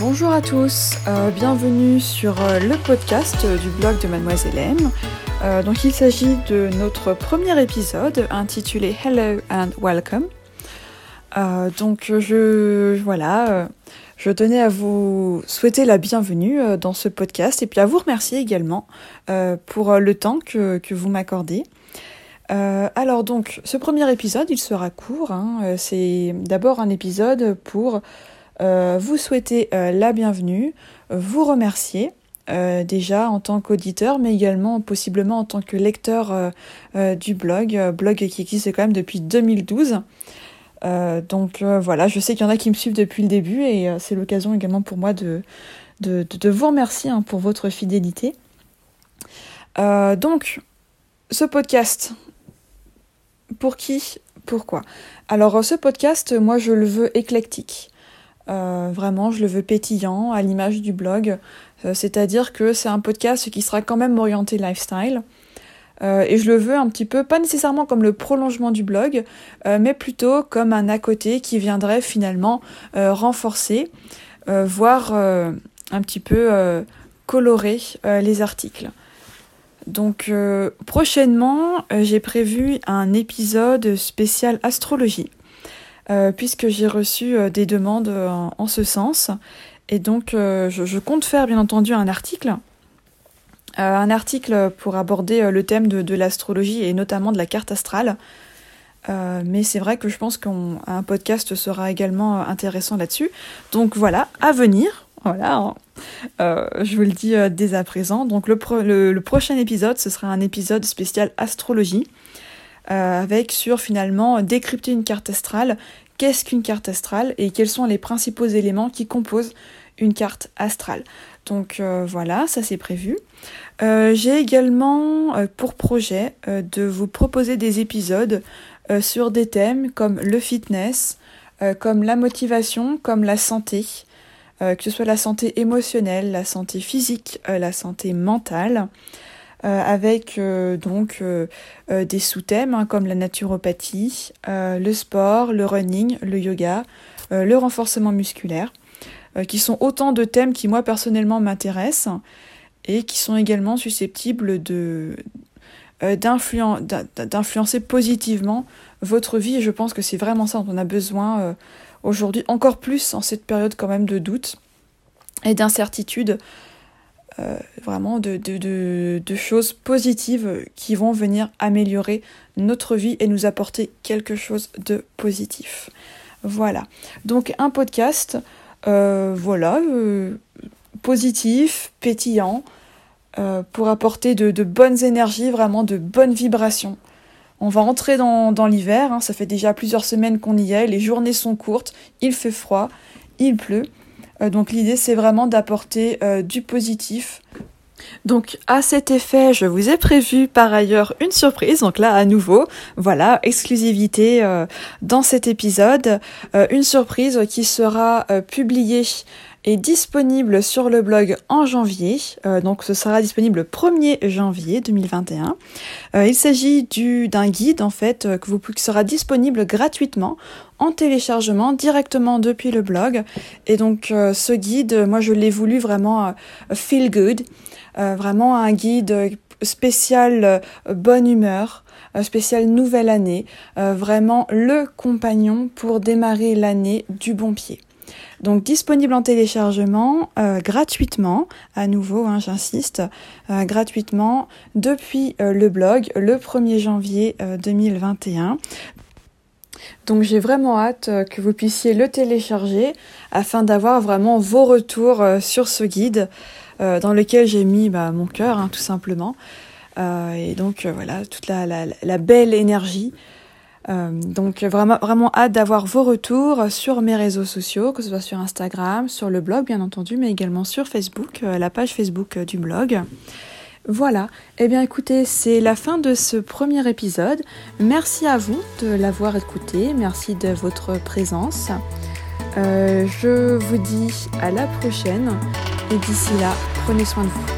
bonjour à tous, euh, bienvenue sur euh, le podcast du blog de Mademoiselle M. Euh, donc il s'agit de notre premier épisode intitulé Hello and Welcome. donc je voilà, je tenais à vous souhaiter la bienvenue dans ce podcast et puis à vous remercier également pour le temps que, vous m'accordez. alors donc, ce premier épisode, il sera court. Hein, c'est d'abord un épisode pour euh, vous souhaiter euh, la bienvenue, vous remercier. Euh, déjà en tant qu'auditeur, mais également possiblement en tant que lecteur du blog, blog qui existe quand même depuis 2012. donc voilà, je sais qu'il y en a qui me suivent depuis le début et c'est l'occasion également pour moi de vous remercier hein, pour votre fidélité. donc, ce podcast, pour qui? Pourquoi? Alors, ce podcast, moi, je le veux éclectique. Euh, vraiment, je le veux pétillant, à l'image du blog. Euh, c'est-à-dire que c'est un podcast qui sera quand même orienté lifestyle. Euh, et je le veux un petit peu, pas nécessairement comme le prolongement du blog, mais plutôt comme un à côté qui viendrait finalement renforcer, voire un petit peu colorer les articles. Donc prochainement, j'ai prévu un épisode spécial astrologie. Euh, puisque j'ai reçu euh, des demandes euh, en, ce sens. Et donc, je, compte faire bien entendu un article. un article pour aborder le thème de, l'astrologie et notamment de la carte astrale. mais c'est vrai que je pense qu'un podcast sera également intéressant là-dessus. Donc voilà, à venir. Voilà, hein. je vous le dis dès à présent. Donc le, le, prochain épisode, ce sera un épisode spécial astrologie. Avec sur finalement décrypter une carte astrale, qu'est-ce qu'une carte astrale et quels sont les principaux éléments qui composent une carte astrale. Donc euh, voilà, ça c'est prévu. Euh, j'ai également pour projet de vous proposer des épisodes sur des thèmes comme le fitness, comme la motivation, comme la santé, que ce soit la santé émotionnelle, la santé physique, la santé mentale. Euh, avec euh, donc euh, des sous-thèmes hein, comme la naturopathie, le sport, le running, le yoga, le renforcement musculaire, qui sont autant de thèmes qui moi personnellement m'intéressent et qui sont également susceptibles de d'influencer positivement votre vie. Et je pense que c'est vraiment ça dont on a besoin aujourd'hui encore plus en cette période quand même de doute et d'incertitude euh, vraiment de, de, de, choses positives qui vont venir améliorer notre vie et nous apporter quelque chose de positif. Voilà. Donc un podcast, euh, voilà, euh, positif, pétillant, pour apporter de, bonnes énergies, vraiment de bonnes vibrations. On va entrer dans, dans l'hiver, hein, ça fait déjà plusieurs semaines qu'on y est, les journées sont courtes, il fait froid, il pleut. Euh, donc l'idée c'est vraiment d'apporter euh, du positif. Donc à cet effet, je vous ai prévu par ailleurs une surprise. Donc là à nouveau, voilà, exclusivité euh, dans cet épisode, une surprise qui sera publiée est disponible sur le blog en janvier. Euh, donc ce sera disponible le 1er janvier 2021. Euh, il s'agit d'un guide en fait euh, que vous, qui sera disponible gratuitement en téléchargement directement depuis le blog. Et donc ce guide, moi je l'ai voulu vraiment feel good, vraiment un guide spécial bonne humeur spécial nouvelle année, vraiment le compagnon pour démarrer l'année du bon pied. Donc disponible en téléchargement euh, gratuitement, à nouveau hein, j'insiste, euh, gratuitement depuis euh, le blog le 1er janvier 2021. Donc j'ai vraiment hâte que vous puissiez le télécharger afin d'avoir vraiment vos retours sur ce guide dans lequel j'ai mis bah, mon cœur hein, tout simplement. et donc voilà, toute la belle énergie euh, donc vraiment, vraiment hâte d'avoir vos retours sur mes réseaux sociaux, que ce soit sur Instagram, sur le blog bien entendu, mais également sur Facebook, euh, la page Facebook euh, du blog. Voilà, eh bien écoutez, c'est la fin de ce premier épisode. Merci à vous de l'avoir écouté, merci de votre présence. je vous dis à la prochaine et d'ici là, prenez soin de vous.